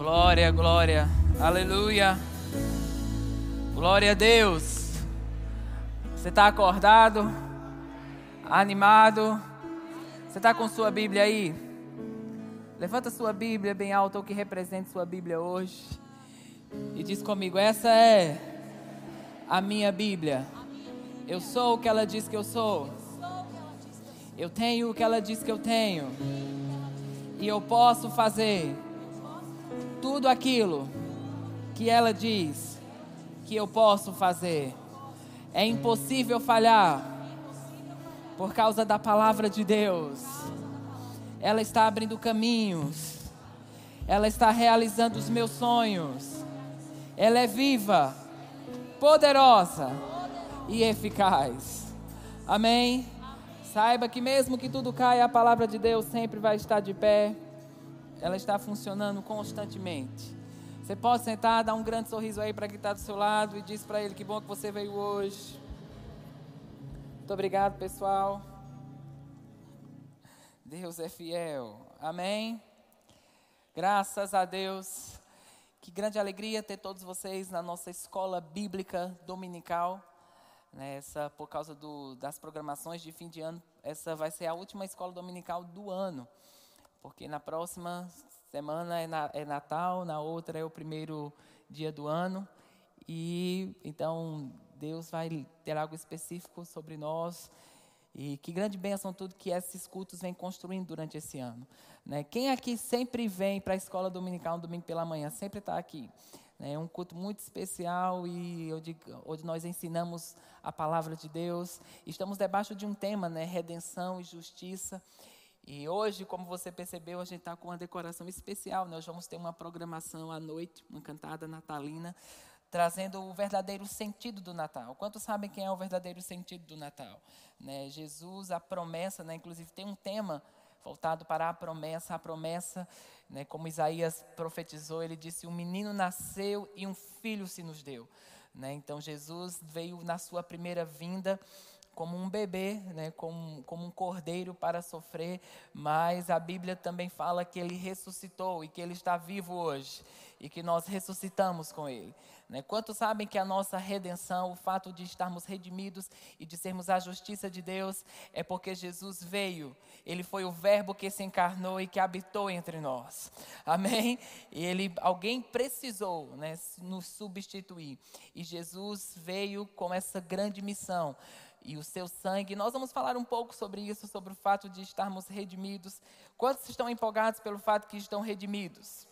Glória, glória, aleluia. Glória a Deus. Você está acordado? Animado? Você está com sua Bíblia aí? Levanta sua Bíblia bem alta, o que representa sua Bíblia hoje. E diz comigo: essa é a minha Bíblia. Eu sou o que ela diz que eu sou. Eu tenho o que ela diz que eu tenho. E eu posso fazer tudo aquilo que ela diz que eu posso fazer. É impossível falhar por causa da palavra de Deus. Ela está abrindo caminhos. Ela está realizando os meus sonhos. Ela é viva, poderosa e eficaz. Amém. Saiba que mesmo que tudo caia, a palavra de Deus sempre vai estar de pé. Ela está funcionando constantemente. Você pode sentar, dar um grande sorriso aí para quem está do seu lado e diz para ele que bom que você veio hoje. Muito obrigado, pessoal. Deus é fiel. Amém. Graças a Deus. Que grande alegria ter todos vocês na nossa escola bíblica dominical. Essa, por causa do, das programações de fim de ano, essa vai ser a última escola dominical do ano. Porque na próxima semana é, na, é Natal, na outra é o primeiro dia do ano. E então Deus vai ter algo específico sobre nós. E que grande bênção tudo que esses cultos vêm construindo durante esse ano. Né? Quem aqui sempre vem para a escola dominical no domingo pela manhã, sempre está aqui. É um culto muito especial e onde, onde nós ensinamos a palavra de Deus. Estamos debaixo de um tema, né? Redenção e justiça. E hoje, como você percebeu, a gente está com uma decoração especial. Nós vamos ter uma programação à noite, uma cantada natalina, trazendo o verdadeiro sentido do Natal. Quantos sabem quem é o verdadeiro sentido do Natal? Né? Jesus, a promessa, né? inclusive tem um tema voltado para a promessa, a promessa, né, como Isaías profetizou, ele disse: Um menino nasceu e um filho se nos deu. Né? Então Jesus veio na sua primeira vinda como um bebê, né, como, como um cordeiro para sofrer, mas a Bíblia também fala que ele ressuscitou e que ele está vivo hoje e que nós ressuscitamos com ele. Né? Quantos sabem que a nossa redenção, o fato de estarmos redimidos e de sermos a justiça de Deus, é porque Jesus veio. Ele foi o Verbo que se encarnou e que habitou entre nós. Amém? E ele, alguém precisou né, nos substituir. E Jesus veio com essa grande missão e o seu sangue. Nós vamos falar um pouco sobre isso, sobre o fato de estarmos redimidos. Quantos estão empolgados pelo fato que estão redimidos?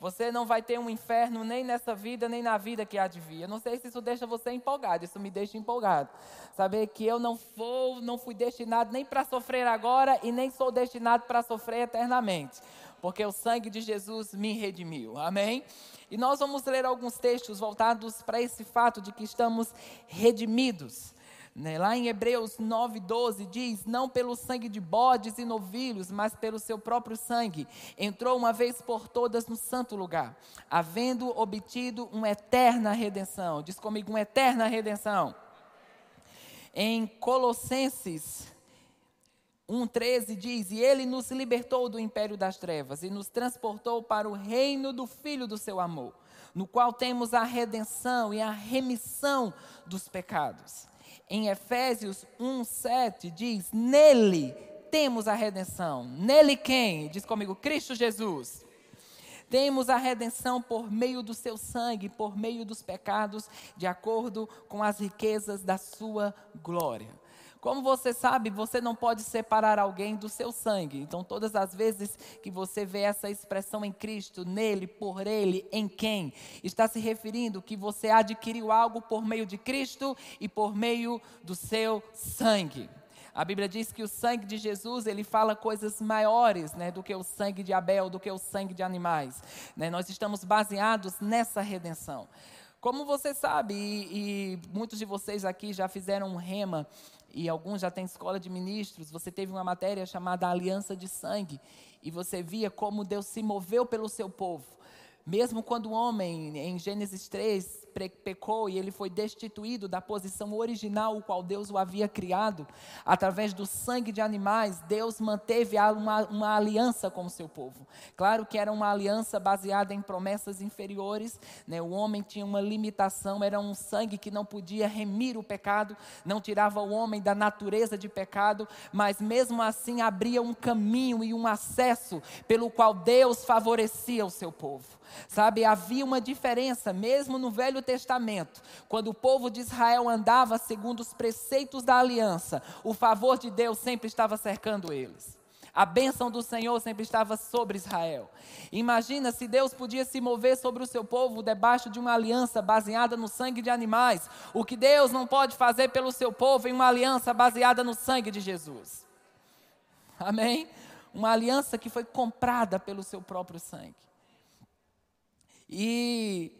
Você não vai ter um inferno nem nessa vida, nem na vida que há de vir. Eu não sei se isso deixa você empolgado, isso me deixa empolgado. Saber que eu não vou, não fui destinado nem para sofrer agora e nem sou destinado para sofrer eternamente. Porque o sangue de Jesus me redimiu. Amém? E nós vamos ler alguns textos voltados para esse fato de que estamos redimidos. Né? Lá em Hebreus 9,12 diz: Não pelo sangue de bodes e novilhos, mas pelo seu próprio sangue, entrou uma vez por todas no santo lugar, havendo obtido uma eterna redenção. Diz comigo, uma eterna redenção. Em Colossenses 1,13 diz: E ele nos libertou do império das trevas e nos transportou para o reino do Filho do seu amor, no qual temos a redenção e a remissão dos pecados em Efésios 1:7 diz: "Nele temos a redenção". Nele quem? Diz comigo, Cristo Jesus. Temos a redenção por meio do seu sangue, por meio dos pecados, de acordo com as riquezas da sua glória. Como você sabe, você não pode separar alguém do seu sangue. Então, todas as vezes que você vê essa expressão em Cristo, nele, por ele, em quem, está se referindo que você adquiriu algo por meio de Cristo e por meio do seu sangue. A Bíblia diz que o sangue de Jesus, ele fala coisas maiores né, do que o sangue de Abel, do que o sangue de animais. Né? Nós estamos baseados nessa redenção. Como você sabe, e, e muitos de vocês aqui já fizeram um rema e alguns já têm escola de ministros, você teve uma matéria chamada Aliança de Sangue, e você via como Deus se moveu pelo seu povo. Mesmo quando o homem, em Gênesis 3, pecou e ele foi destituído da posição original, o qual Deus o havia criado, através do sangue de animais, Deus manteve uma, uma aliança com o seu povo. Claro que era uma aliança baseada em promessas inferiores, né? o homem tinha uma limitação, era um sangue que não podia remir o pecado, não tirava o homem da natureza de pecado, mas mesmo assim abria um caminho e um acesso pelo qual Deus favorecia o seu povo. Sabe, havia uma diferença, mesmo no Velho Testamento, quando o povo de Israel andava segundo os preceitos da aliança, o favor de Deus sempre estava cercando eles. A bênção do Senhor sempre estava sobre Israel. Imagina se Deus podia se mover sobre o seu povo debaixo de uma aliança baseada no sangue de animais. O que Deus não pode fazer pelo seu povo em uma aliança baseada no sangue de Jesus. Amém? Uma aliança que foi comprada pelo seu próprio sangue. E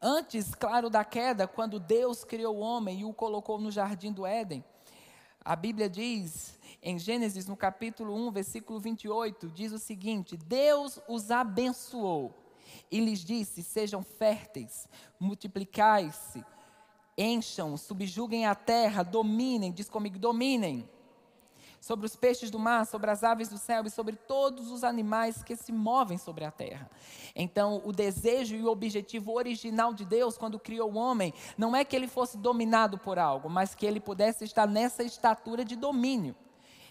antes, claro, da queda, quando Deus criou o homem e o colocou no jardim do Éden, a Bíblia diz, em Gênesis, no capítulo 1, versículo 28, diz o seguinte: Deus os abençoou e lhes disse: Sejam férteis, multiplicai-se, encham, subjuguem a terra, dominem, diz comigo, dominem sobre os peixes do mar, sobre as aves do céu e sobre todos os animais que se movem sobre a terra. Então, o desejo e o objetivo original de Deus, quando criou o homem, não é que ele fosse dominado por algo, mas que ele pudesse estar nessa estatura de domínio.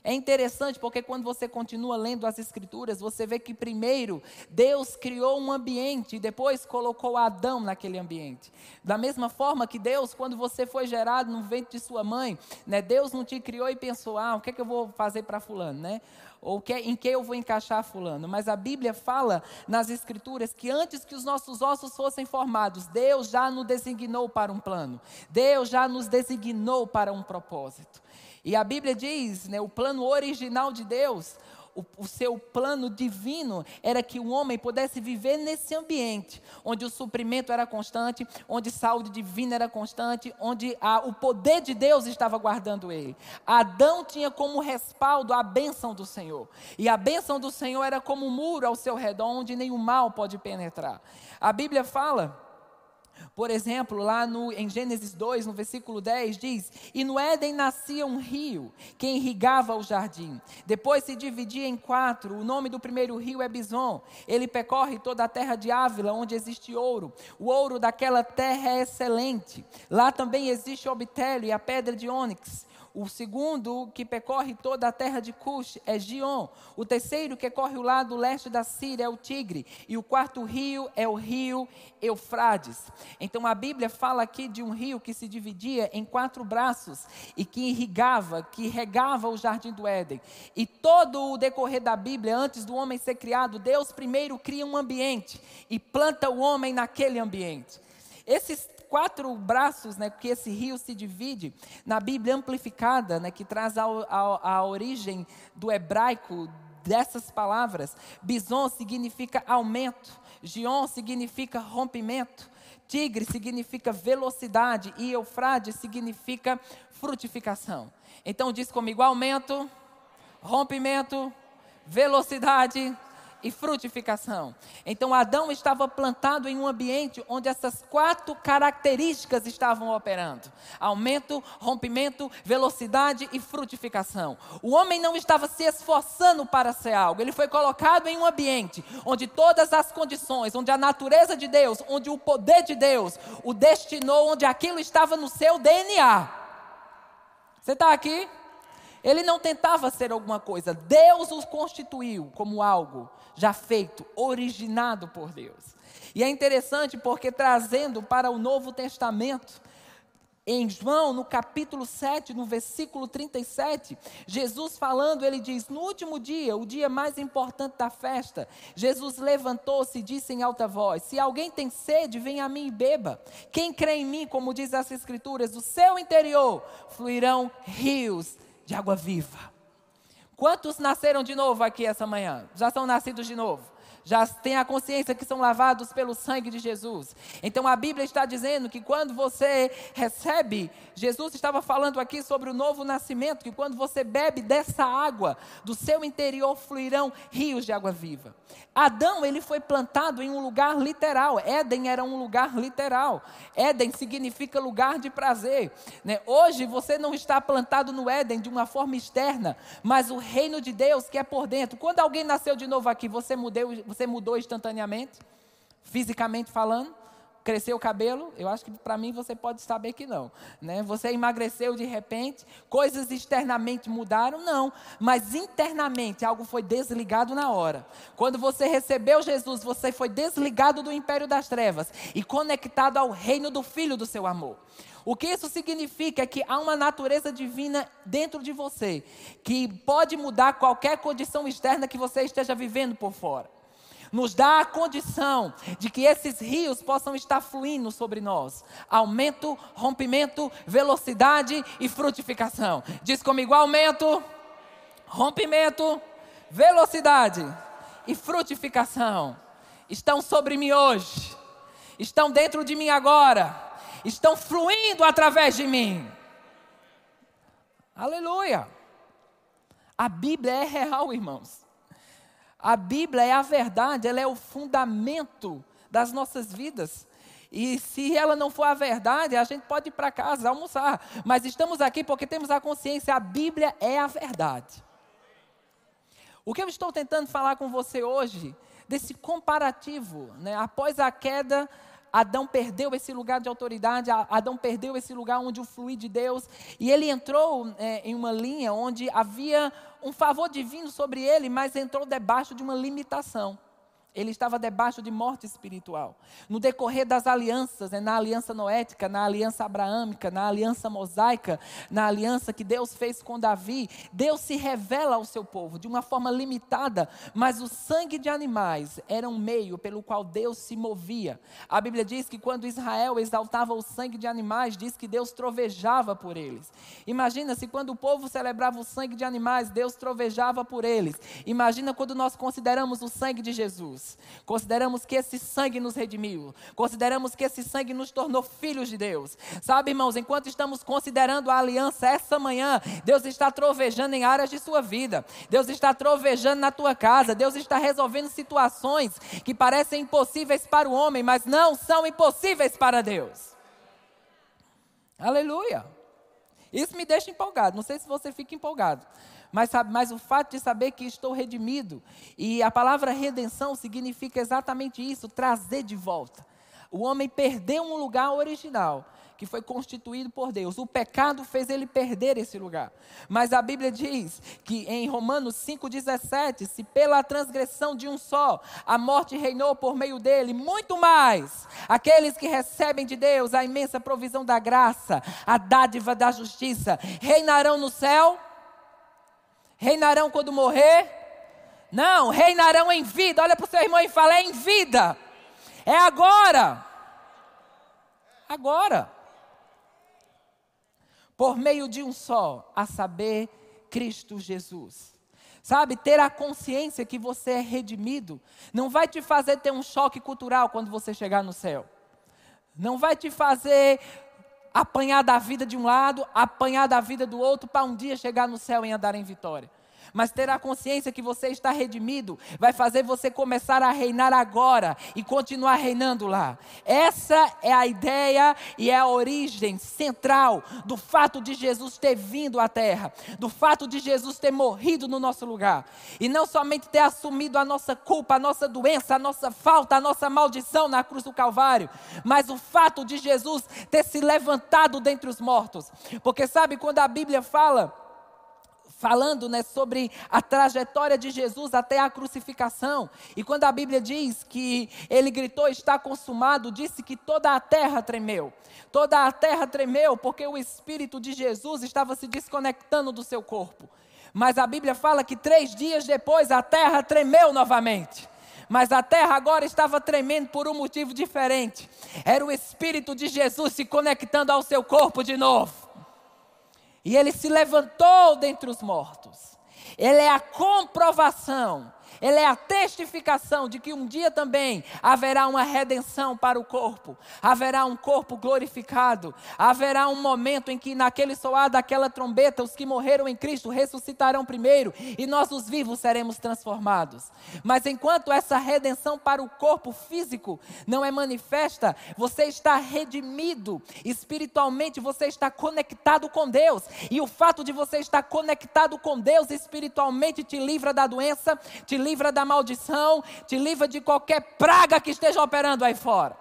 É interessante porque quando você continua lendo as Escrituras, você vê que primeiro Deus criou um ambiente e depois colocou Adão naquele ambiente. Da mesma forma que Deus, quando você foi gerado no ventre de sua mãe, né, Deus não te criou e pensou, ah, o que, é que eu vou fazer para fulano, né? Ou que, em que eu vou encaixar fulano. Mas a Bíblia fala nas Escrituras que antes que os nossos ossos fossem formados, Deus já nos designou para um plano. Deus já nos designou para um propósito. E a Bíblia diz, né, o plano original de Deus, o, o, seu plano divino era que o homem pudesse viver nesse ambiente, onde o suprimento era constante, onde saúde divina era constante, onde a, o poder de Deus estava guardando ele. Adão tinha como respaldo a bênção do Senhor, e a bênção do Senhor era como um muro ao seu redor, onde nenhum mal pode penetrar. A Bíblia fala por exemplo, lá no, em Gênesis 2, no versículo 10, diz: E no Éden nascia um rio que irrigava o jardim. Depois se dividia em quatro. O nome do primeiro rio é Bison. Ele percorre toda a terra de Ávila, onde existe ouro. O ouro daquela terra é excelente. Lá também existe o obtélio e a pedra de ônix. O segundo que percorre toda a terra de Cush é Gion. O terceiro que corre o lado leste da Síria é o Tigre. E o quarto rio é o rio Eufrades. Então a Bíblia fala aqui de um rio que se dividia em quatro braços e que irrigava, que regava o jardim do Éden. E todo o decorrer da Bíblia, antes do homem ser criado, Deus primeiro cria um ambiente e planta o homem naquele ambiente. Esses quatro braços né, que esse rio se divide, na Bíblia amplificada, né, que traz a, a, a origem do hebraico dessas palavras, bison significa aumento, gion significa rompimento, tigre significa velocidade e eufrade significa frutificação. Então diz comigo: aumento, rompimento, velocidade, e frutificação. Então Adão estava plantado em um ambiente onde essas quatro características estavam operando: aumento, rompimento, velocidade e frutificação. O homem não estava se esforçando para ser algo, ele foi colocado em um ambiente onde todas as condições, onde a natureza de Deus, onde o poder de Deus o destinou, onde aquilo estava no seu DNA. Você está aqui? Ele não tentava ser alguma coisa, Deus os constituiu como algo já feito, originado por Deus. E é interessante porque trazendo para o Novo Testamento, em João, no capítulo 7, no versículo 37, Jesus falando, ele diz: No último dia, o dia mais importante da festa, Jesus levantou-se e disse em alta voz: Se alguém tem sede, venha a mim e beba. Quem crê em mim, como diz as Escrituras, do seu interior fluirão rios de água viva. Quantos nasceram de novo aqui essa manhã? Já são nascidos de novo? Já têm a consciência que são lavados pelo sangue de Jesus. Então a Bíblia está dizendo que quando você recebe, Jesus estava falando aqui sobre o novo nascimento, que quando você bebe dessa água, do seu interior fluirão rios de água viva. Adão, ele foi plantado em um lugar literal. Éden era um lugar literal. Éden significa lugar de prazer. Né? Hoje você não está plantado no Éden de uma forma externa, mas o reino de Deus que é por dentro. Quando alguém nasceu de novo aqui, você mudou, você mudou instantaneamente, fisicamente falando? Cresceu o cabelo? Eu acho que para mim você pode saber que não. Né? Você emagreceu de repente? Coisas externamente mudaram? Não. Mas internamente algo foi desligado na hora. Quando você recebeu Jesus, você foi desligado do império das trevas e conectado ao reino do Filho do seu amor. O que isso significa é que há uma natureza divina dentro de você, que pode mudar qualquer condição externa que você esteja vivendo por fora. Nos dá a condição de que esses rios possam estar fluindo sobre nós. Aumento, rompimento, velocidade e frutificação. Diz comigo: aumento, rompimento, velocidade e frutificação. Estão sobre mim hoje, estão dentro de mim agora estão fluindo através de mim. Aleluia. A Bíblia é real, irmãos. A Bíblia é a verdade, ela é o fundamento das nossas vidas. E se ela não for a verdade, a gente pode ir para casa almoçar. Mas estamos aqui porque temos a consciência, a Bíblia é a verdade. O que eu estou tentando falar com você hoje, desse comparativo, né? após a queda, Adão perdeu esse lugar de autoridade, Adão perdeu esse lugar onde o fluir de Deus, e ele entrou é, em uma linha onde havia um favor divino sobre ele, mas entrou debaixo de uma limitação. Ele estava debaixo de morte espiritual. No decorrer das alianças, né, na aliança noética, na aliança abraâmica, na aliança mosaica, na aliança que Deus fez com Davi, Deus se revela ao seu povo de uma forma limitada, mas o sangue de animais era um meio pelo qual Deus se movia. A Bíblia diz que quando Israel exaltava o sangue de animais, diz que Deus trovejava por eles. Imagina se quando o povo celebrava o sangue de animais, Deus trovejava por eles. Imagina quando nós consideramos o sangue de Jesus. Consideramos que esse sangue nos redimiu. Consideramos que esse sangue nos tornou filhos de Deus. Sabe, irmãos, enquanto estamos considerando a aliança essa manhã, Deus está trovejando em áreas de sua vida. Deus está trovejando na tua casa. Deus está resolvendo situações que parecem impossíveis para o homem, mas não são impossíveis para Deus. Aleluia. Isso me deixa empolgado. Não sei se você fica empolgado mas, mas o fato de saber que estou redimido, e a palavra redenção significa exatamente isso, trazer de volta. O homem perdeu um lugar original, que foi constituído por Deus. O pecado fez ele perder esse lugar. Mas a Bíblia diz que em Romanos 5,17: se pela transgressão de um só a morte reinou por meio dele, muito mais aqueles que recebem de Deus a imensa provisão da graça, a dádiva da justiça, reinarão no céu Reinarão quando morrer? Não, reinarão em vida. Olha para o seu irmão e fala: é em vida. É agora. Agora. Por meio de um só, a saber, Cristo Jesus. Sabe, ter a consciência que você é redimido não vai te fazer ter um choque cultural quando você chegar no céu. Não vai te fazer apanhar da vida de um lado, apanhar da vida do outro, para um dia chegar no céu e andar em vitória. Mas ter a consciência que você está redimido vai fazer você começar a reinar agora e continuar reinando lá. Essa é a ideia e é a origem central do fato de Jesus ter vindo à terra, do fato de Jesus ter morrido no nosso lugar. E não somente ter assumido a nossa culpa, a nossa doença, a nossa falta, a nossa maldição na cruz do Calvário, mas o fato de Jesus ter se levantado dentre os mortos. Porque sabe quando a Bíblia fala falando né, sobre a trajetória de Jesus até a crucificação. E quando a Bíblia diz que ele gritou: Está consumado, disse que toda a terra tremeu. Toda a terra tremeu porque o Espírito de Jesus estava se desconectando do seu corpo. Mas a Bíblia fala que três dias depois a terra tremeu novamente. Mas a terra agora estava tremendo por um motivo diferente. Era o Espírito de Jesus se conectando ao seu corpo de novo. E ele se levantou dentre os mortos. Ele é a comprovação, ele é a testificação de que um dia também haverá uma redenção para o corpo, haverá um corpo glorificado, haverá um momento em que, naquele soar daquela trombeta, os que morreram em Cristo ressuscitarão primeiro e nós, os vivos, seremos transformados. Mas enquanto essa redenção para o corpo físico não é manifesta, você está redimido. Espiritualmente, você está conectado com Deus, e o fato de você estar conectado com Deus espiritualmente te livra da doença, te livra da maldição, te livra de qualquer praga que esteja operando aí fora.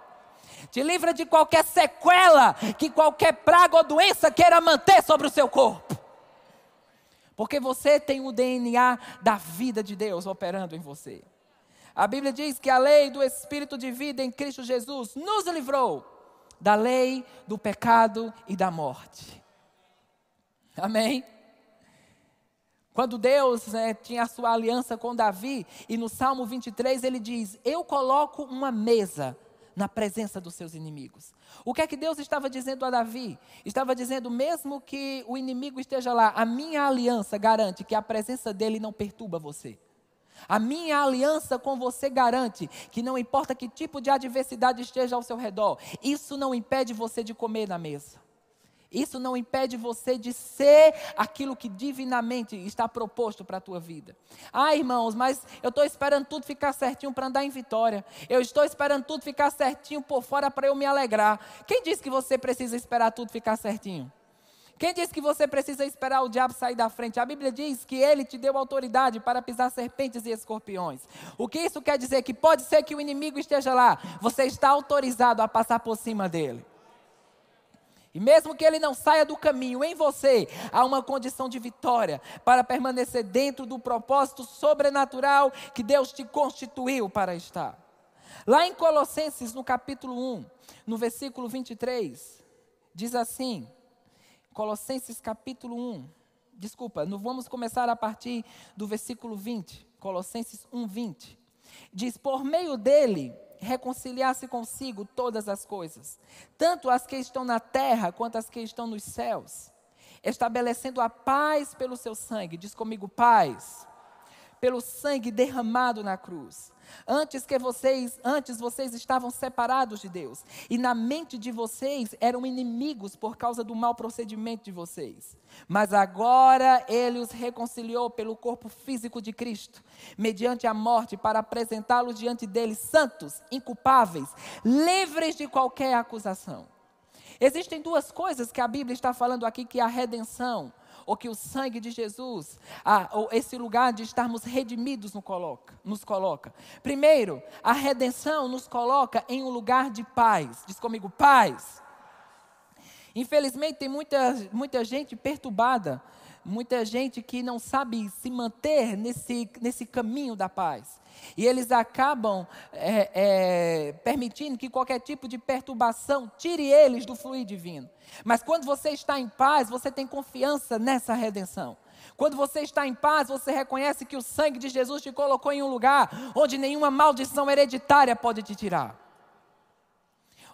Te livra de qualquer sequela que qualquer praga ou doença queira manter sobre o seu corpo. Porque você tem o DNA da vida de Deus operando em você. A Bíblia diz que a lei do Espírito de vida em Cristo Jesus nos livrou da lei, do pecado e da morte. Amém? Quando Deus né, tinha a sua aliança com Davi, e no Salmo 23 ele diz: Eu coloco uma mesa na presença dos seus inimigos. O que é que Deus estava dizendo a Davi? Estava dizendo, mesmo que o inimigo esteja lá, a minha aliança garante que a presença dele não perturba você. A minha aliança com você garante que não importa que tipo de adversidade esteja ao seu redor, isso não impede você de comer na mesa. Isso não impede você de ser aquilo que divinamente está proposto para a tua vida. Ah, irmãos, mas eu estou esperando tudo ficar certinho para andar em vitória. Eu estou esperando tudo ficar certinho por fora para eu me alegrar. Quem disse que você precisa esperar tudo ficar certinho? Quem disse que você precisa esperar o diabo sair da frente? A Bíblia diz que ele te deu autoridade para pisar serpentes e escorpiões. O que isso quer dizer? Que pode ser que o inimigo esteja lá, você está autorizado a passar por cima dele. E mesmo que ele não saia do caminho, em você há uma condição de vitória para permanecer dentro do propósito sobrenatural que Deus te constituiu para estar. Lá em Colossenses, no capítulo 1, no versículo 23, diz assim: Colossenses capítulo 1, desculpa, não vamos começar a partir do versículo 20, Colossenses 1, 20. Diz: Por meio dele reconciliar-se consigo todas as coisas, tanto as que estão na terra quanto as que estão nos céus, estabelecendo a paz pelo seu sangue. Diz comigo, paz. Pelo sangue derramado na cruz. Antes que vocês, antes vocês estavam separados de Deus, e na mente de vocês eram inimigos por causa do mau procedimento de vocês. Mas agora ele os reconciliou pelo corpo físico de Cristo, mediante a morte, para apresentá-los diante dele santos, inculpáveis, livres de qualquer acusação. Existem duas coisas que a Bíblia está falando aqui que é a redenção ou que o sangue de Jesus, ah, ou esse lugar de estarmos redimidos nos coloca, nos coloca. Primeiro, a redenção nos coloca em um lugar de paz. Diz comigo, paz. Infelizmente, tem muita, muita gente perturbada, muita gente que não sabe se manter nesse, nesse caminho da paz. E eles acabam é, é, permitindo que qualquer tipo de perturbação tire eles do fluir divino. Mas quando você está em paz, você tem confiança nessa redenção. Quando você está em paz, você reconhece que o sangue de Jesus te colocou em um lugar onde nenhuma maldição hereditária pode te tirar.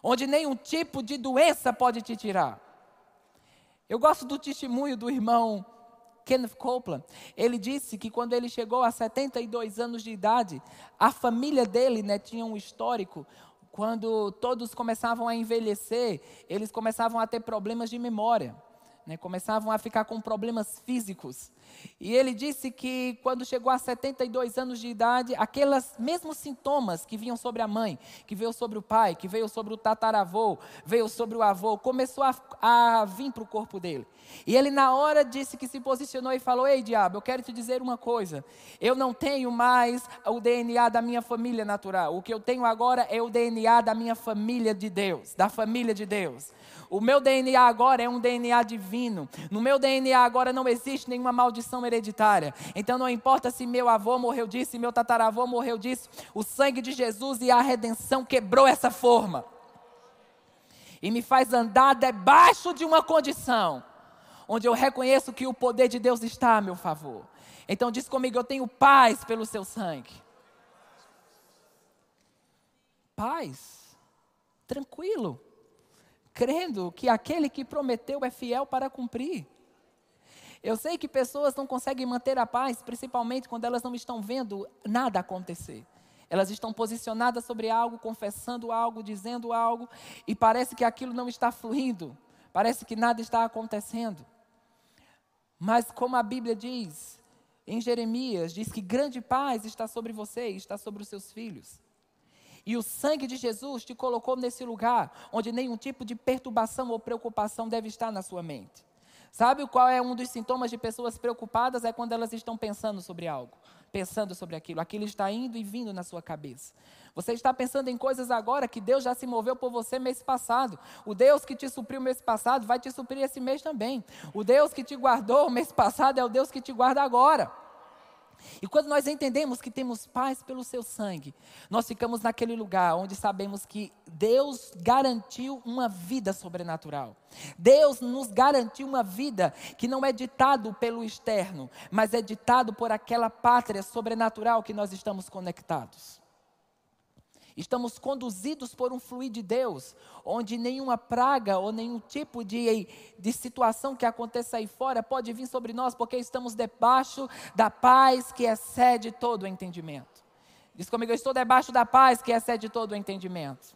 Onde nenhum tipo de doença pode te tirar. Eu gosto do testemunho do irmão Kenneth Copeland, ele disse que quando ele chegou a 72 anos de idade, a família dele né, tinha um histórico. Quando todos começavam a envelhecer, eles começavam a ter problemas de memória né, começavam a ficar com problemas físicos. E ele disse que quando chegou a 72 anos de idade, aqueles mesmos sintomas que vinham sobre a mãe, que veio sobre o pai, que veio sobre o tataravô, veio sobre o avô, começou a, a vir para o corpo dele. E ele na hora disse que se posicionou e falou: Ei diabo, eu quero te dizer uma coisa. Eu não tenho mais o DNA da minha família natural. O que eu tenho agora é o DNA da minha família de Deus, da família de Deus. O meu DNA agora é um DNA divino. No meu DNA agora não existe nenhuma maldição hereditária. Então não importa se meu avô morreu disso, se meu tataravô morreu disso, o sangue de Jesus e a redenção quebrou essa forma. E me faz andar debaixo de uma condição onde eu reconheço que o poder de Deus está a meu favor. Então diz comigo, eu tenho paz pelo seu sangue. Paz. Tranquilo crendo que aquele que prometeu é fiel para cumprir. Eu sei que pessoas não conseguem manter a paz, principalmente quando elas não estão vendo nada acontecer. Elas estão posicionadas sobre algo, confessando algo, dizendo algo, e parece que aquilo não está fluindo, parece que nada está acontecendo. Mas como a Bíblia diz, em Jeremias, diz que grande paz está sobre você e está sobre os seus filhos. E o sangue de Jesus te colocou nesse lugar onde nenhum tipo de perturbação ou preocupação deve estar na sua mente. Sabe qual é um dos sintomas de pessoas preocupadas? É quando elas estão pensando sobre algo, pensando sobre aquilo. Aquilo está indo e vindo na sua cabeça. Você está pensando em coisas agora que Deus já se moveu por você mês passado. O Deus que te supriu mês passado vai te suprir esse mês também. O Deus que te guardou mês passado é o Deus que te guarda agora. E quando nós entendemos que temos paz pelo seu sangue, nós ficamos naquele lugar onde sabemos que Deus garantiu uma vida sobrenatural. Deus nos garantiu uma vida que não é ditado pelo externo, mas é ditado por aquela pátria sobrenatural que nós estamos conectados. Estamos conduzidos por um fluir de Deus, onde nenhuma praga ou nenhum tipo de, de situação que aconteça aí fora pode vir sobre nós, porque estamos debaixo da paz que excede todo o entendimento. Diz comigo, eu estou debaixo da paz que excede todo o entendimento.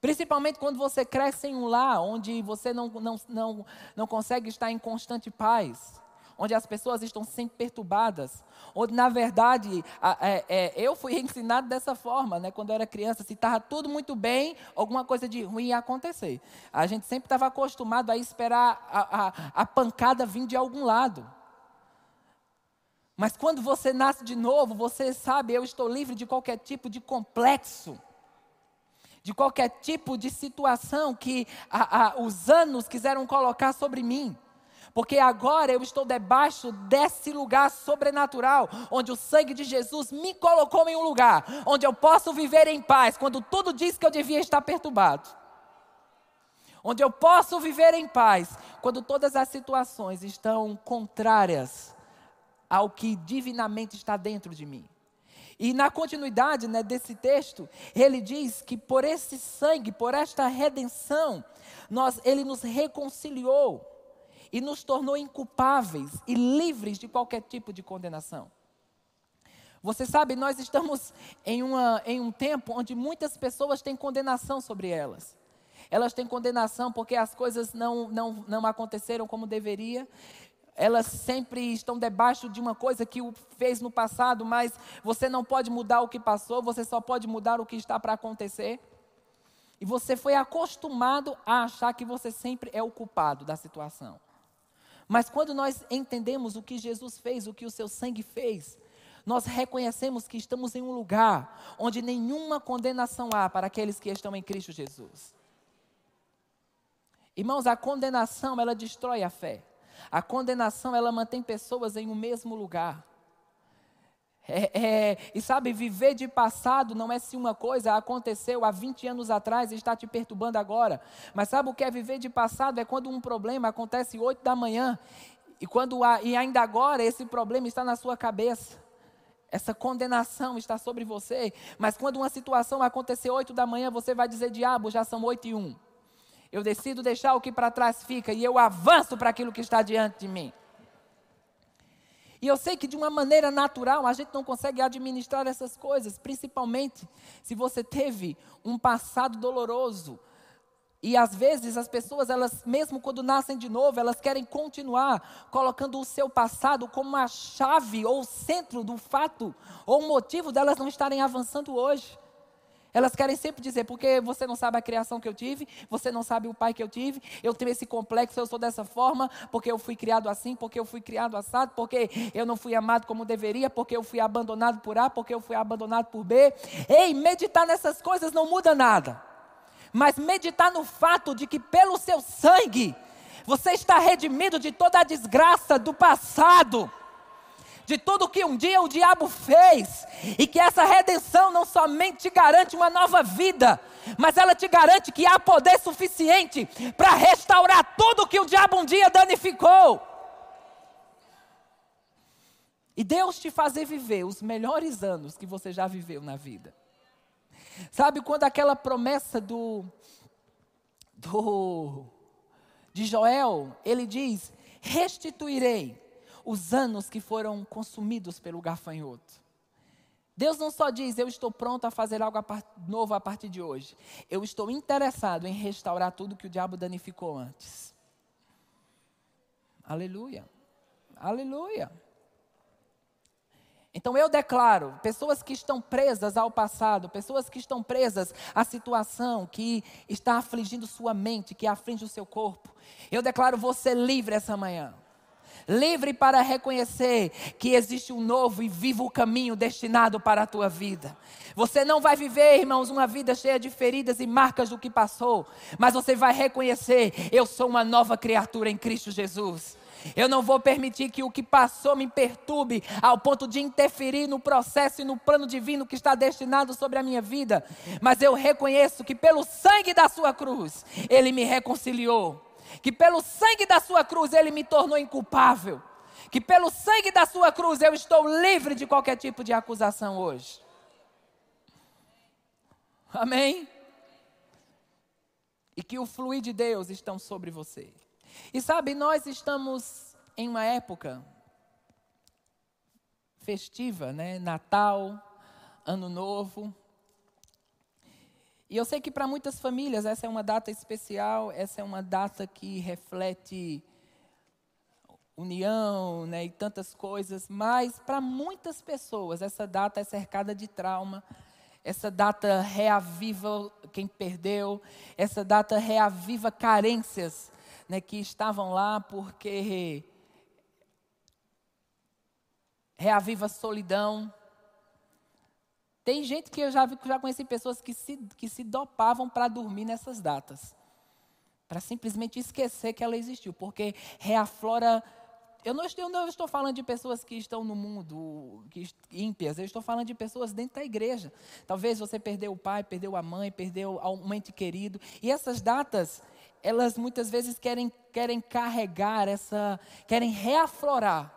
Principalmente quando você cresce em um lar onde você não, não, não, não consegue estar em constante paz onde as pessoas estão sempre perturbadas, onde na verdade é, é, eu fui ensinado dessa forma, né? Quando eu era criança, se estava tudo muito bem, alguma coisa de ruim ia acontecer. A gente sempre estava acostumado a esperar a, a, a pancada vir de algum lado. Mas quando você nasce de novo, você sabe, eu estou livre de qualquer tipo de complexo de qualquer tipo de situação que a, a, os anos quiseram colocar sobre mim. Porque agora eu estou debaixo desse lugar sobrenatural, onde o sangue de Jesus me colocou em um lugar onde eu posso viver em paz, quando tudo diz que eu devia estar perturbado. Onde eu posso viver em paz, quando todas as situações estão contrárias ao que divinamente está dentro de mim. E na continuidade né, desse texto, ele diz que por esse sangue, por esta redenção, nós, ele nos reconciliou e nos tornou inculpáveis e livres de qualquer tipo de condenação. Você sabe, nós estamos em, uma, em um tempo onde muitas pessoas têm condenação sobre elas. Elas têm condenação porque as coisas não, não, não aconteceram como deveria. Elas sempre estão debaixo de uma coisa que o fez no passado, mas você não pode mudar o que passou, você só pode mudar o que está para acontecer. E você foi acostumado a achar que você sempre é o culpado da situação. Mas quando nós entendemos o que Jesus fez, o que o seu sangue fez, nós reconhecemos que estamos em um lugar onde nenhuma condenação há para aqueles que estão em Cristo Jesus. Irmãos, a condenação ela destrói a fé. A condenação ela mantém pessoas em um mesmo lugar. É, é, e sabe, viver de passado não é se uma coisa aconteceu há 20 anos atrás e está te perturbando agora. Mas sabe o que é viver de passado? É quando um problema acontece 8 da manhã e, quando e ainda agora esse problema está na sua cabeça. Essa condenação está sobre você. Mas quando uma situação acontecer 8 da manhã, você vai dizer: Diabo, já são 8 e 1. Eu decido deixar o que para trás fica e eu avanço para aquilo que está diante de mim. E eu sei que de uma maneira natural a gente não consegue administrar essas coisas, principalmente se você teve um passado doloroso. E às vezes as pessoas, elas mesmo quando nascem de novo, elas querem continuar colocando o seu passado como a chave ou o centro do fato ou o motivo delas não estarem avançando hoje. Elas querem sempre dizer, porque você não sabe a criação que eu tive, você não sabe o pai que eu tive, eu tenho esse complexo, eu sou dessa forma, porque eu fui criado assim, porque eu fui criado assado, porque eu não fui amado como deveria, porque eu fui abandonado por A, porque eu fui abandonado por B. Ei, meditar nessas coisas não muda nada. Mas meditar no fato de que pelo seu sangue, você está redimido de toda a desgraça do passado de tudo que um dia o diabo fez, e que essa redenção não somente te garante uma nova vida, mas ela te garante que há poder suficiente para restaurar tudo que o diabo um dia danificou. E Deus te fazer viver os melhores anos que você já viveu na vida. Sabe quando aquela promessa do do de Joel, ele diz: restituirei os anos que foram consumidos pelo gafanhoto. Deus não só diz, eu estou pronto a fazer algo novo a partir de hoje. Eu estou interessado em restaurar tudo que o diabo danificou antes. Aleluia. Aleluia. Então eu declaro, pessoas que estão presas ao passado, pessoas que estão presas à situação que está afligindo sua mente, que aflige o seu corpo, eu declaro você livre essa manhã. Livre para reconhecer que existe um novo e vivo caminho destinado para a tua vida. Você não vai viver, irmãos, uma vida cheia de feridas e marcas do que passou, mas você vai reconhecer: eu sou uma nova criatura em Cristo Jesus. Eu não vou permitir que o que passou me perturbe ao ponto de interferir no processo e no plano divino que está destinado sobre a minha vida. Mas eu reconheço que pelo sangue da sua cruz, Ele me reconciliou. Que pelo sangue da sua cruz, Ele me tornou inculpável. Que pelo sangue da sua cruz, eu estou livre de qualquer tipo de acusação hoje. Amém? E que o fluir de Deus estão sobre você. E sabe, nós estamos em uma época festiva, né? Natal, Ano Novo. E eu sei que para muitas famílias essa é uma data especial, essa é uma data que reflete união, né, e tantas coisas, mas para muitas pessoas essa data é cercada de trauma. Essa data reaviva quem perdeu, essa data reaviva carências né, que estavam lá porque reaviva solidão. Tem gente que eu já, já conheci pessoas que se, que se dopavam para dormir nessas datas. Para simplesmente esquecer que ela existiu. Porque reaflora. Eu não, estou, eu não estou falando de pessoas que estão no mundo que, ímpias, eu estou falando de pessoas dentro da igreja. Talvez você perdeu o pai, perdeu a mãe, perdeu um ente querido. E essas datas, elas muitas vezes querem, querem carregar essa, querem reaflorar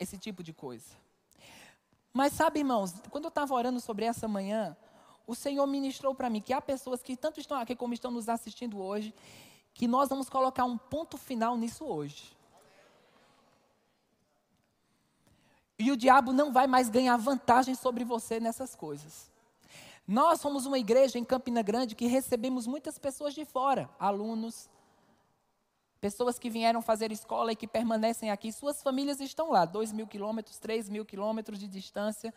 esse tipo de coisa. Mas sabe, irmãos, quando eu estava orando sobre essa manhã, o Senhor ministrou para mim que há pessoas que tanto estão aqui como estão nos assistindo hoje, que nós vamos colocar um ponto final nisso hoje. E o diabo não vai mais ganhar vantagem sobre você nessas coisas. Nós somos uma igreja em Campina Grande que recebemos muitas pessoas de fora, alunos, pessoas que vieram fazer escola e que permanecem aqui. Suas famílias estão lá, dois mil quilômetros, três mil quilômetros de distância.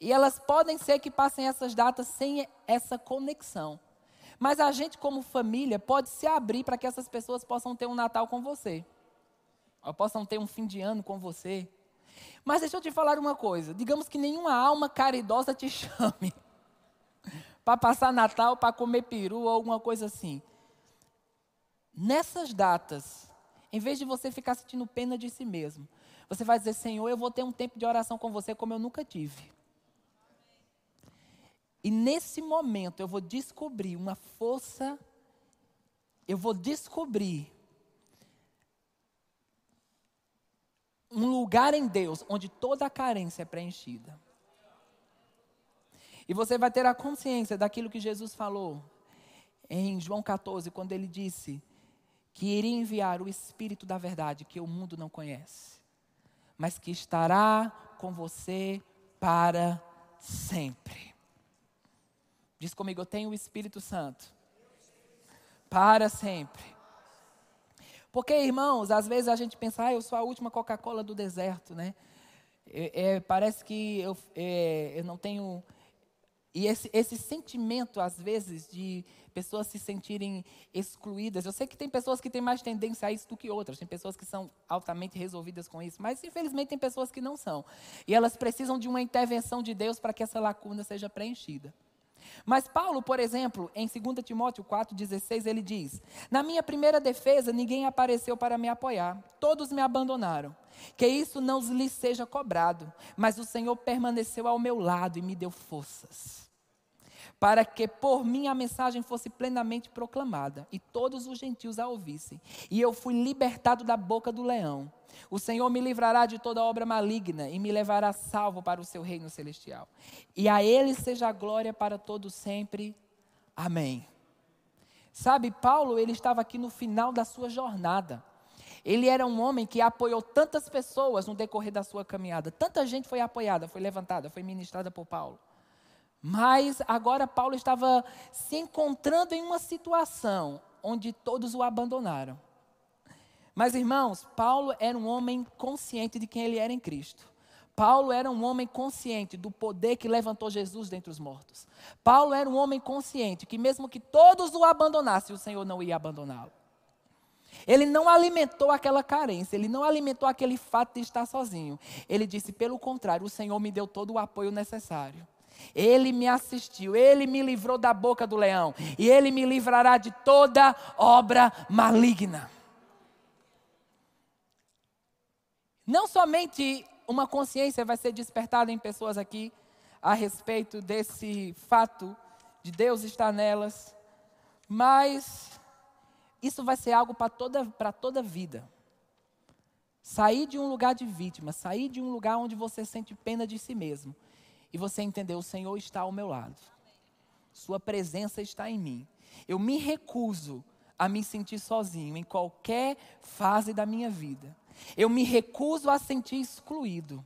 E elas podem ser que passem essas datas sem essa conexão. Mas a gente, como família, pode se abrir para que essas pessoas possam ter um Natal com você. Ou possam ter um fim de ano com você. Mas deixa eu te falar uma coisa: digamos que nenhuma alma caridosa te chame para passar Natal, para comer peru ou alguma coisa assim. Nessas datas, em vez de você ficar sentindo pena de si mesmo, você vai dizer: Senhor, eu vou ter um tempo de oração com você como eu nunca tive. E nesse momento eu vou descobrir uma força, eu vou descobrir um lugar em Deus onde toda a carência é preenchida. E você vai ter a consciência daquilo que Jesus falou em João 14, quando ele disse que iria enviar o Espírito da Verdade que o mundo não conhece, mas que estará com você para sempre. Diz comigo, eu tenho o Espírito Santo para sempre. Porque, irmãos, às vezes a gente pensa, ah, eu sou a última Coca-Cola do deserto, né? É, é, parece que eu, é, eu não tenho e esse, esse sentimento, às vezes, de pessoas se sentirem excluídas. Eu sei que tem pessoas que têm mais tendência a isso do que outras. Tem pessoas que são altamente resolvidas com isso. Mas, infelizmente, tem pessoas que não são. E elas precisam de uma intervenção de Deus para que essa lacuna seja preenchida. Mas Paulo, por exemplo, em 2 Timóteo 4,16, ele diz: Na minha primeira defesa, ninguém apareceu para me apoiar, todos me abandonaram. Que isso não lhes seja cobrado, mas o Senhor permaneceu ao meu lado e me deu forças para que por mim a mensagem fosse plenamente proclamada e todos os gentios a ouvissem. E eu fui libertado da boca do leão. O Senhor me livrará de toda obra maligna e me levará salvo para o seu reino celestial. E a Ele seja a glória para todo sempre. Amém. Sabe, Paulo, ele estava aqui no final da sua jornada. Ele era um homem que apoiou tantas pessoas no decorrer da sua caminhada. Tanta gente foi apoiada, foi levantada, foi ministrada por Paulo. Mas agora Paulo estava se encontrando em uma situação onde todos o abandonaram. Mas irmãos, Paulo era um homem consciente de quem ele era em Cristo. Paulo era um homem consciente do poder que levantou Jesus dentre os mortos. Paulo era um homem consciente que, mesmo que todos o abandonassem, o Senhor não ia abandoná-lo. Ele não alimentou aquela carência, ele não alimentou aquele fato de estar sozinho. Ele disse: pelo contrário, o Senhor me deu todo o apoio necessário. Ele me assistiu, ele me livrou da boca do leão, e ele me livrará de toda obra maligna. Não somente uma consciência vai ser despertada em pessoas aqui a respeito desse fato de Deus estar nelas, mas isso vai ser algo para toda, para toda vida. Sair de um lugar de vítima, sair de um lugar onde você sente pena de si mesmo e você entender: o Senhor está ao meu lado, Sua presença está em mim. Eu me recuso a me sentir sozinho em qualquer fase da minha vida. Eu me recuso a sentir excluído.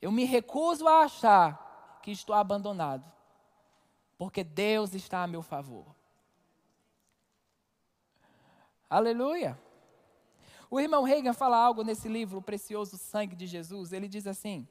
Eu me recuso a achar que estou abandonado. Porque Deus está a meu favor. Aleluia. O irmão Reagan fala algo nesse livro, O Precioso Sangue de Jesus. Ele diz assim: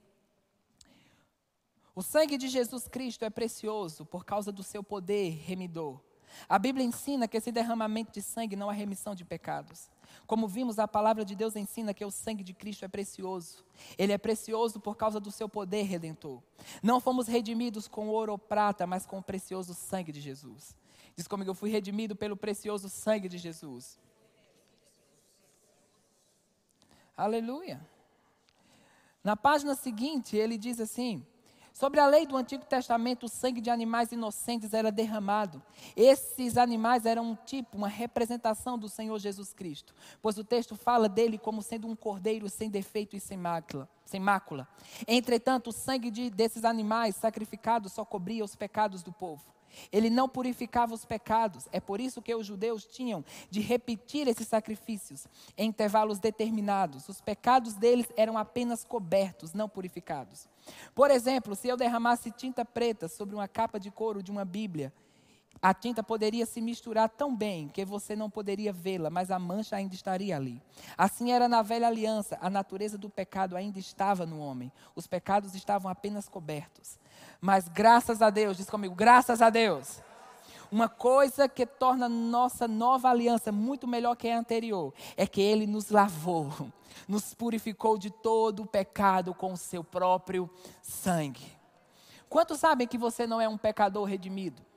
O sangue de Jesus Cristo é precioso por causa do seu poder remidor. A Bíblia ensina que esse derramamento de sangue não é remissão de pecados. Como vimos, a palavra de Deus ensina que o sangue de Cristo é precioso. Ele é precioso por causa do seu poder redentor. Não fomos redimidos com ouro ou prata, mas com o precioso sangue de Jesus. Diz comigo, eu fui redimido pelo precioso sangue de Jesus. Aleluia. Na página seguinte, ele diz assim: Sobre a lei do Antigo Testamento, o sangue de animais inocentes era derramado. Esses animais eram um tipo, uma representação do Senhor Jesus Cristo, pois o texto fala dele como sendo um cordeiro sem defeito e sem mácula. Sem mácula. Entretanto, o sangue de, desses animais sacrificados só cobria os pecados do povo. Ele não purificava os pecados. É por isso que os judeus tinham de repetir esses sacrifícios em intervalos determinados. Os pecados deles eram apenas cobertos, não purificados. Por exemplo, se eu derramasse tinta preta sobre uma capa de couro de uma Bíblia, a tinta poderia se misturar tão bem que você não poderia vê-la, mas a mancha ainda estaria ali. Assim era na velha aliança, a natureza do pecado ainda estava no homem. Os pecados estavam apenas cobertos. Mas graças a Deus, diz comigo, graças a Deus. Uma coisa que torna nossa nova aliança muito melhor que a anterior é que Ele nos lavou, nos purificou de todo o pecado com o seu próprio sangue. Quantos sabem que você não é um pecador redimido?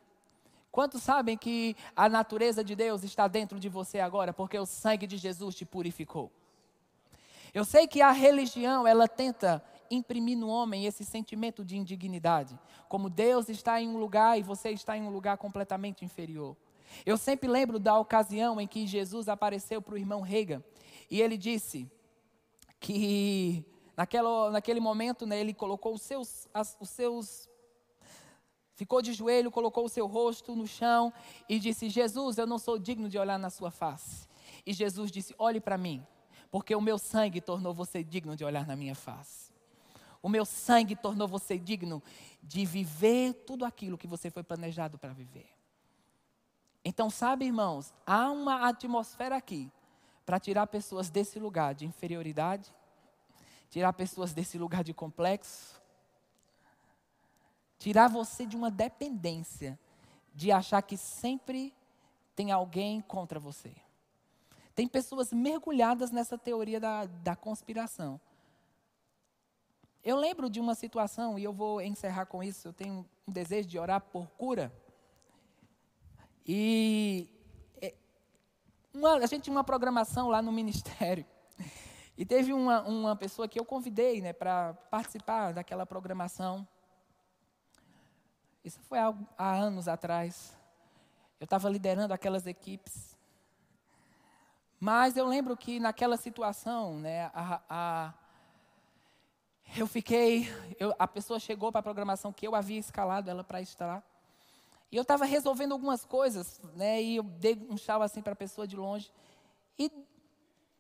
Quantos sabem que a natureza de Deus está dentro de você agora, porque o sangue de Jesus te purificou? Eu sei que a religião, ela tenta imprimir no homem esse sentimento de indignidade, como Deus está em um lugar e você está em um lugar completamente inferior. Eu sempre lembro da ocasião em que Jesus apareceu para o irmão Reagan e ele disse que naquela, naquele momento né, ele colocou os seus, as, os seus ficou de joelho, colocou o seu rosto no chão e disse: Jesus, eu não sou digno de olhar na sua face. E Jesus disse: Olhe para mim, porque o meu sangue tornou você digno de olhar na minha face. O meu sangue tornou você digno de viver tudo aquilo que você foi planejado para viver. Então, sabe, irmãos, há uma atmosfera aqui para tirar pessoas desse lugar de inferioridade, tirar pessoas desse lugar de complexo, Tirar você de uma dependência de achar que sempre tem alguém contra você. Tem pessoas mergulhadas nessa teoria da, da conspiração. Eu lembro de uma situação, e eu vou encerrar com isso, eu tenho um desejo de orar por cura. E é, uma, a gente tinha uma programação lá no ministério. E teve uma, uma pessoa que eu convidei né, para participar daquela programação. Isso foi há, anos atrás. Eu estava liderando aquelas equipes. Mas eu lembro que naquela situação, né, a, a, eu fiquei, eu, a pessoa chegou para a programação que eu havia escalado ela para estar. E eu estava resolvendo algumas coisas, né? E eu dei um chave assim para a pessoa de longe. E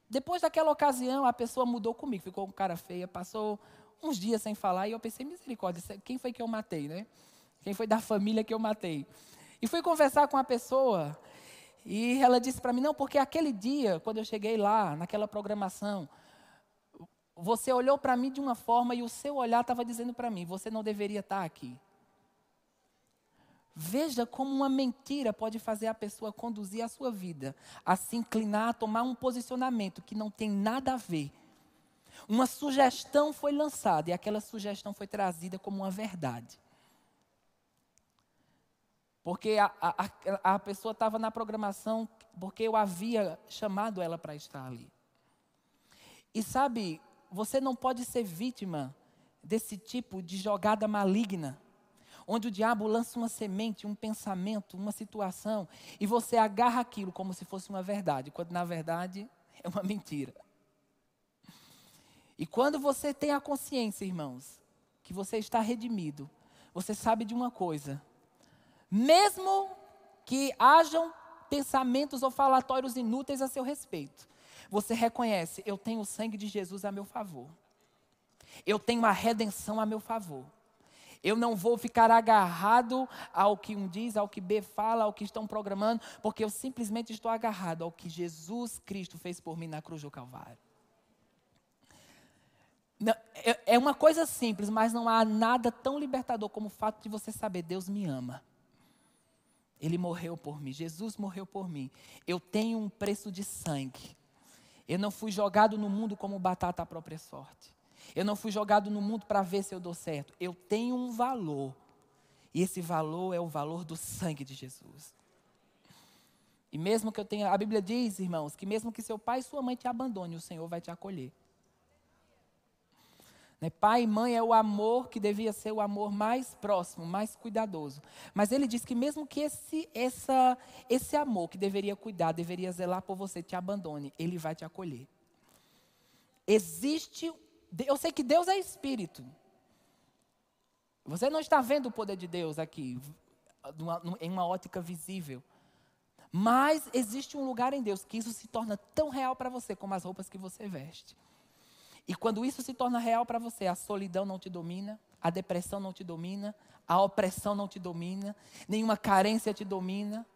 depois daquela ocasião, a pessoa mudou comigo, ficou com cara feia, passou uns dias sem falar e eu pensei, misericórdia, quem foi que eu matei, né? Quem foi da família que eu matei? E fui conversar com a pessoa e ela disse para mim: não, porque aquele dia, quando eu cheguei lá, naquela programação, você olhou para mim de uma forma e o seu olhar estava dizendo para mim: você não deveria estar tá aqui. Veja como uma mentira pode fazer a pessoa conduzir a sua vida, a se inclinar, a tomar um posicionamento que não tem nada a ver. Uma sugestão foi lançada e aquela sugestão foi trazida como uma verdade. Porque a, a, a pessoa estava na programação porque eu havia chamado ela para estar ali. E sabe, você não pode ser vítima desse tipo de jogada maligna, onde o diabo lança uma semente, um pensamento, uma situação, e você agarra aquilo como se fosse uma verdade, quando na verdade é uma mentira. E quando você tem a consciência, irmãos, que você está redimido, você sabe de uma coisa: mesmo que hajam pensamentos ou falatórios inúteis a seu respeito, você reconhece: eu tenho o sangue de Jesus a meu favor, eu tenho a redenção a meu favor. Eu não vou ficar agarrado ao que um diz, ao que B fala, ao que estão programando, porque eu simplesmente estou agarrado ao que Jesus Cristo fez por mim na cruz do Calvário. É, é uma coisa simples, mas não há nada tão libertador como o fato de você saber: Deus me ama. Ele morreu por mim, Jesus morreu por mim. Eu tenho um preço de sangue. Eu não fui jogado no mundo como batata à própria sorte. Eu não fui jogado no mundo para ver se eu dou certo. Eu tenho um valor. E esse valor é o valor do sangue de Jesus. E mesmo que eu tenha, a Bíblia diz, irmãos, que mesmo que seu pai e sua mãe te abandone, o Senhor vai te acolher. Né? Pai e mãe é o amor que devia ser o amor mais próximo, mais cuidadoso. Mas ele diz que mesmo que esse, essa, esse amor que deveria cuidar, deveria zelar por você, te abandone, ele vai te acolher. Existe, eu sei que Deus é espírito. Você não está vendo o poder de Deus aqui, em uma ótica visível. Mas existe um lugar em Deus que isso se torna tão real para você como as roupas que você veste. E quando isso se torna real para você, a solidão não te domina, a depressão não te domina, a opressão não te domina, nenhuma carência te domina.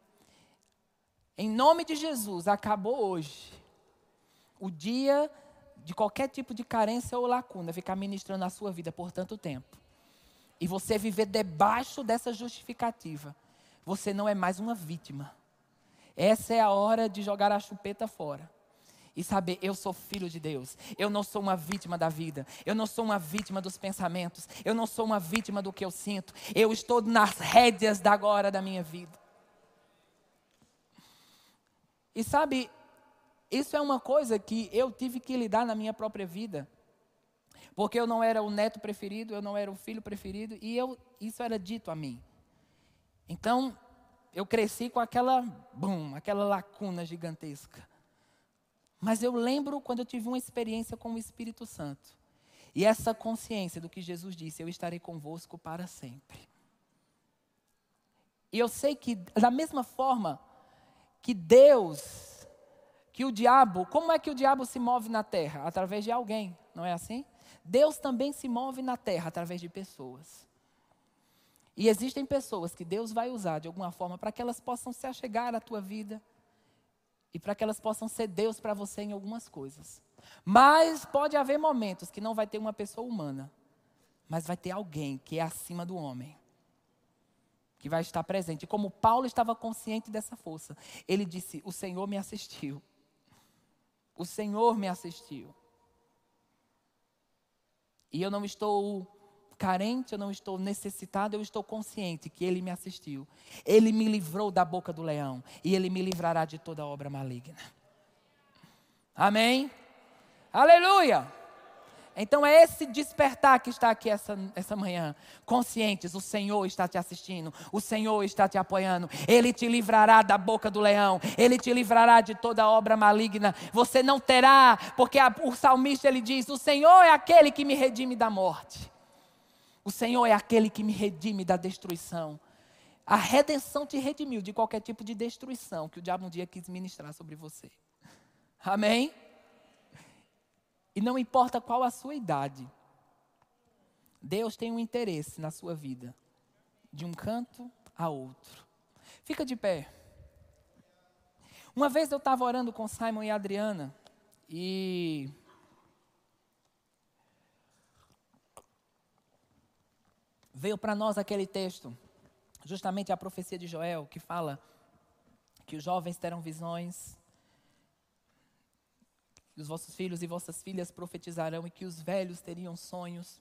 Em nome de Jesus, acabou hoje o dia de qualquer tipo de carência ou lacuna ficar ministrando na sua vida por tanto tempo. E você viver debaixo dessa justificativa. Você não é mais uma vítima. Essa é a hora de jogar a chupeta fora e saber: eu sou filho de Deus. Eu não sou uma vítima da vida. Eu não sou uma vítima dos pensamentos. Eu não sou uma vítima do que eu sinto. Eu estou nas rédeas da agora da minha vida. E sabe, isso é uma coisa que eu tive que lidar na minha própria vida. Porque eu não era o neto preferido, eu não era o filho preferido, e eu, isso era dito a mim. Então, eu cresci com aquela, bum, aquela lacuna gigantesca. Mas eu lembro quando eu tive uma experiência com o Espírito Santo. E essa consciência do que Jesus disse, eu estarei convosco para sempre. E eu sei que, da mesma forma que Deus, que o diabo, como é que o diabo se move na terra? Através de alguém, não é assim? Deus também se move na terra através de pessoas. E existem pessoas que Deus vai usar de alguma forma para que elas possam se achegar à tua vida e para que elas possam ser Deus para você em algumas coisas. Mas pode haver momentos que não vai ter uma pessoa humana, mas vai ter alguém que é acima do homem, que vai estar presente. E como Paulo estava consciente dessa força, ele disse: O Senhor me assistiu. O Senhor me assistiu. E eu não estou carente, eu não estou necessitado, eu estou consciente que Ele me assistiu. Ele me livrou da boca do leão e Ele me livrará de toda obra maligna. Amém? Aleluia! Então é esse despertar que está aqui essa, essa manhã. Conscientes, o Senhor está te assistindo, o Senhor está te apoiando. Ele te livrará da boca do leão, ele te livrará de toda obra maligna. Você não terá, porque a, o salmista ele diz: O Senhor é aquele que me redime da morte. O Senhor é aquele que me redime da destruição. A redenção te redimiu de qualquer tipo de destruição que o diabo um dia quis ministrar sobre você. Amém? E não importa qual a sua idade, Deus tem um interesse na sua vida, de um canto a outro. Fica de pé. Uma vez eu estava orando com Simon e Adriana e veio para nós aquele texto, justamente a profecia de Joel, que fala que os jovens terão visões, que os vossos filhos e vossas filhas profetizarão e que os velhos teriam sonhos.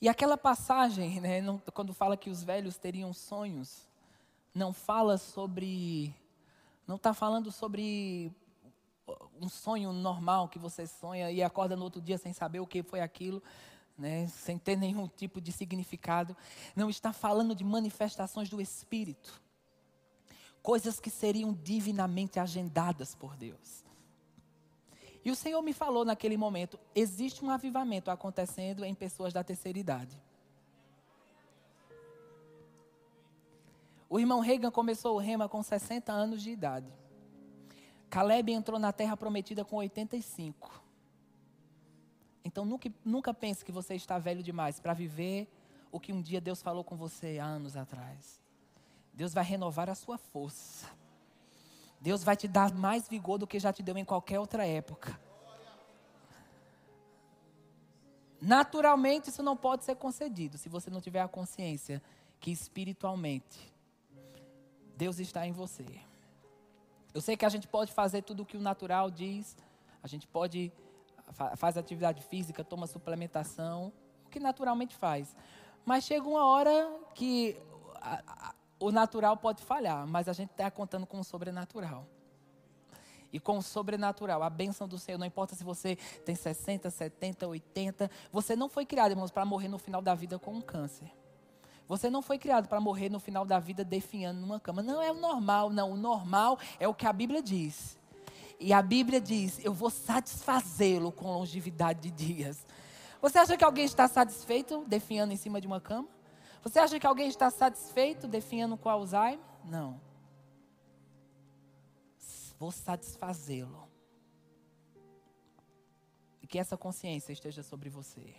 E aquela passagem, né, quando fala que os velhos teriam sonhos, não fala sobre não está falando sobre um sonho normal que você sonha e acorda no outro dia sem saber o que foi aquilo, né, sem ter nenhum tipo de significado. Não está falando de manifestações do Espírito, coisas que seriam divinamente agendadas por Deus. E o Senhor me falou naquele momento: existe um avivamento acontecendo em pessoas da terceira idade. O irmão Reagan começou o rema com 60 anos de idade. Caleb entrou na terra prometida com 85. Então nunca, nunca pense que você está velho demais para viver o que um dia Deus falou com você há anos atrás. Deus vai renovar a sua força. Deus vai te dar mais vigor do que já te deu em qualquer outra época. Naturalmente, isso não pode ser concedido se você não tiver a consciência que espiritualmente Deus está em você. Eu sei que a gente pode fazer tudo o que o natural diz, a gente pode faz atividade física, toma suplementação, o que naturalmente faz. Mas chega uma hora que a, a, o natural pode falhar, mas a gente está contando com o sobrenatural. E com o sobrenatural, a bênção do Senhor, não importa se você tem 60, 70, 80, você não foi criado, irmãos, para morrer no final da vida com um câncer. Você não foi criado para morrer no final da vida definhando numa cama. Não é o normal, não. O normal é o que a Bíblia diz. E a Bíblia diz: Eu vou satisfazê-lo com longevidade de dias. Você acha que alguém está satisfeito definhando em cima de uma cama? Você acha que alguém está satisfeito definhando com Alzheimer? Não. Vou satisfazê-lo. E que essa consciência esteja sobre você.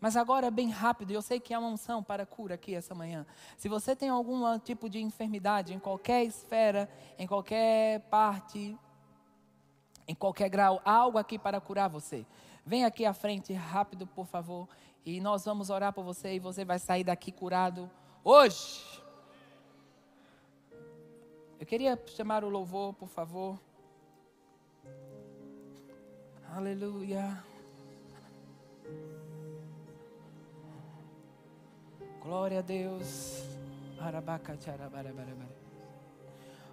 Mas agora, bem rápido, eu sei que há uma unção para cura aqui essa manhã. Se você tem algum tipo de enfermidade em qualquer esfera, em qualquer parte, em qualquer grau, algo aqui para curar você. Vem aqui à frente rápido, por favor, e nós vamos orar por você e você vai sair daqui curado hoje. Eu queria chamar o louvor, por favor. Aleluia. Glória a Deus.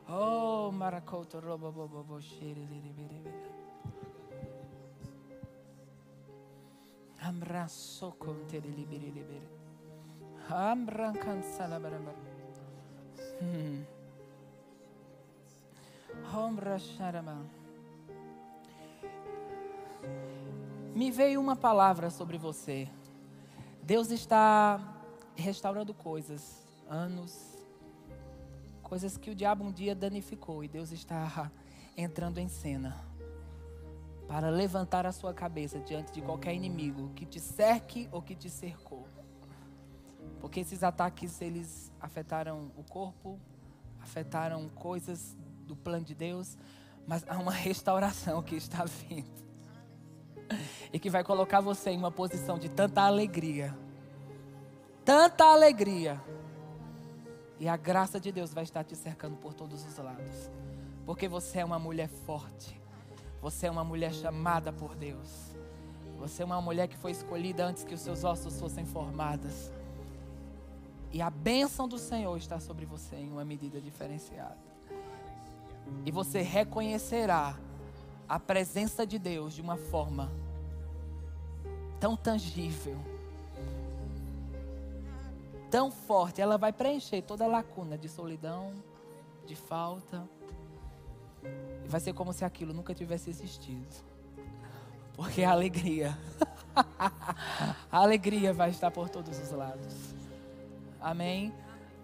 Oh, maracoto robo bobo bo shiri liri biri biri. Amra soko teri libiri libiri. Amra cansala bara bara. Hmm. Amra sharama. Me veio uma palavra sobre você. Deus está restaurando coisas, anos, coisas que o diabo um dia danificou e Deus está entrando em cena para levantar a sua cabeça diante de qualquer inimigo que te cerque ou que te cercou. Porque esses ataques eles afetaram o corpo, afetaram coisas do plano de Deus, mas há uma restauração que está vindo. E que vai colocar você em uma posição de tanta alegria tanta alegria. E a graça de Deus vai estar te cercando por todos os lados. Porque você é uma mulher forte. Você é uma mulher chamada por Deus. Você é uma mulher que foi escolhida antes que os seus ossos fossem formados. E a bênção do Senhor está sobre você em uma medida diferenciada. E você reconhecerá a presença de Deus de uma forma tão tangível tão forte, ela vai preencher toda a lacuna de solidão, de falta. E vai ser como se aquilo nunca tivesse existido. Porque a alegria, a alegria vai estar por todos os lados. Amém.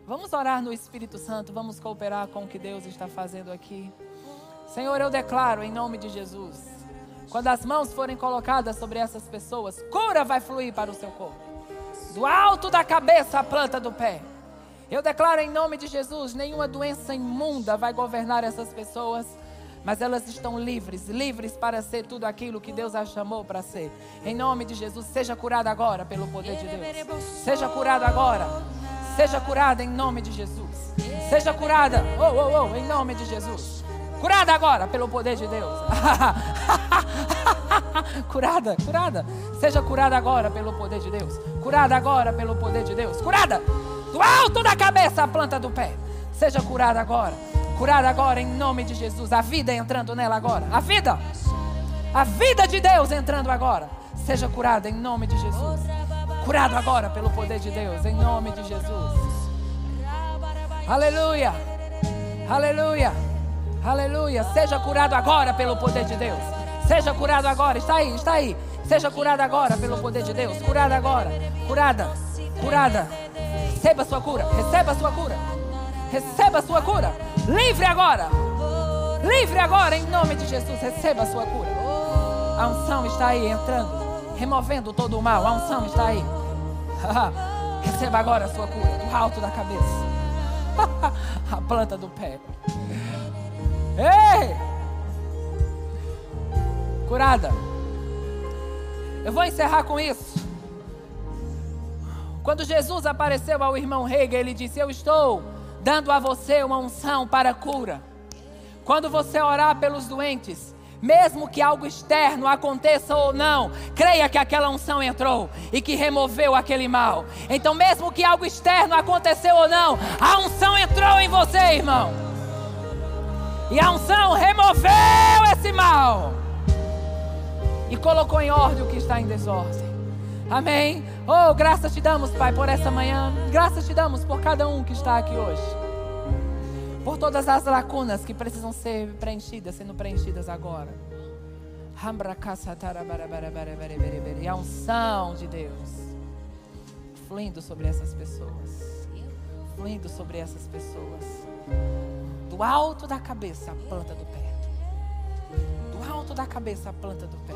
Vamos orar no Espírito Santo, vamos cooperar com o que Deus está fazendo aqui. Senhor, eu declaro em nome de Jesus, quando as mãos forem colocadas sobre essas pessoas, cura vai fluir para o seu corpo. Do alto da cabeça à planta do pé. Eu declaro em nome de Jesus: nenhuma doença imunda vai governar essas pessoas, mas elas estão livres livres para ser tudo aquilo que Deus as chamou para ser. Em nome de Jesus, seja curada agora pelo poder de Deus. Seja curada agora. Seja curada em nome de Jesus. Seja curada, oh, oh, oh, em nome de Jesus. Curada agora pelo poder de Deus. curada, curada. Seja curada agora pelo poder de Deus. Curada agora pelo poder de Deus. Curada do alto da cabeça à planta do pé. Seja curada agora. Curada agora em nome de Jesus. A vida entrando nela agora. A vida. A vida de Deus entrando agora. Seja curada em nome de Jesus. Curado agora pelo poder de Deus, em nome de Jesus. Aleluia. Aleluia. Aleluia. Seja curado agora pelo poder de Deus. Seja curado agora. Está aí, está aí. Seja curado agora pelo poder de Deus. Curada agora. Curada. Curada. Receba a sua cura. Receba a sua cura. Receba a sua cura. Livre agora. Livre agora em nome de Jesus. Receba a sua cura. A unção está aí entrando, removendo todo o mal. A unção está aí. Receba agora a sua cura do alto da cabeça. a planta do pé. Ei! Curada. Eu vou encerrar com isso. Quando Jesus apareceu ao irmão Hegel, ele disse: Eu estou dando a você uma unção para cura. Quando você orar pelos doentes, mesmo que algo externo aconteça ou não, creia que aquela unção entrou e que removeu aquele mal. Então, mesmo que algo externo aconteceu ou não, a unção entrou em você, irmão. E a unção removeu esse mal e colocou em ordem o que está em desordem. Amém. Oh, graças te damos, Pai, por essa manhã. Graças te damos por cada um que está aqui hoje. Por todas as lacunas que precisam ser preenchidas, sendo preenchidas agora. E a unção de Deus fluindo sobre essas pessoas. Fluindo sobre essas pessoas. Do alto da cabeça, a planta do pé. Da cabeça, a planta do pé.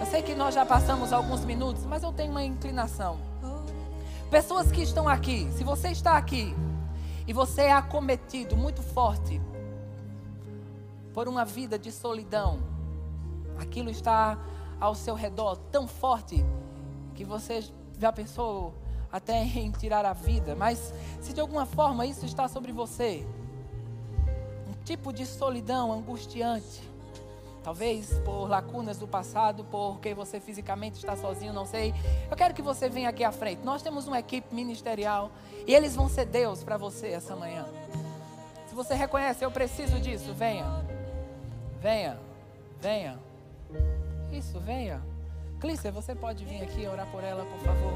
Eu sei que nós já passamos alguns minutos, mas eu tenho uma inclinação. Pessoas que estão aqui, se você está aqui e você é acometido muito forte por uma vida de solidão, aquilo está ao seu redor tão forte que você já pensou até em tirar a vida, mas se de alguma forma isso está sobre você, um tipo de solidão angustiante, Talvez por lacunas do passado, porque você fisicamente está sozinho, não sei. Eu quero que você venha aqui à frente. Nós temos uma equipe ministerial e eles vão ser Deus para você essa manhã. Se você reconhece, eu preciso disso, venha. Venha. Venha. Isso, venha. Clícia, você pode vir aqui orar por ela, por favor.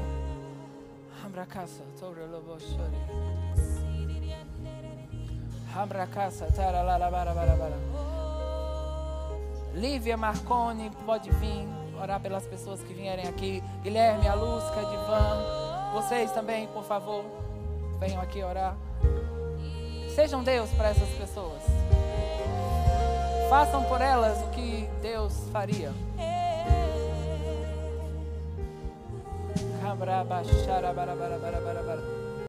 Abra casa, Abra casa, Lívia Marconi pode vir orar pelas pessoas que vierem aqui. Guilherme, Alusca, Divan. Vocês também, por favor, venham aqui orar. Sejam Deus para essas pessoas. Façam por elas o que Deus faria.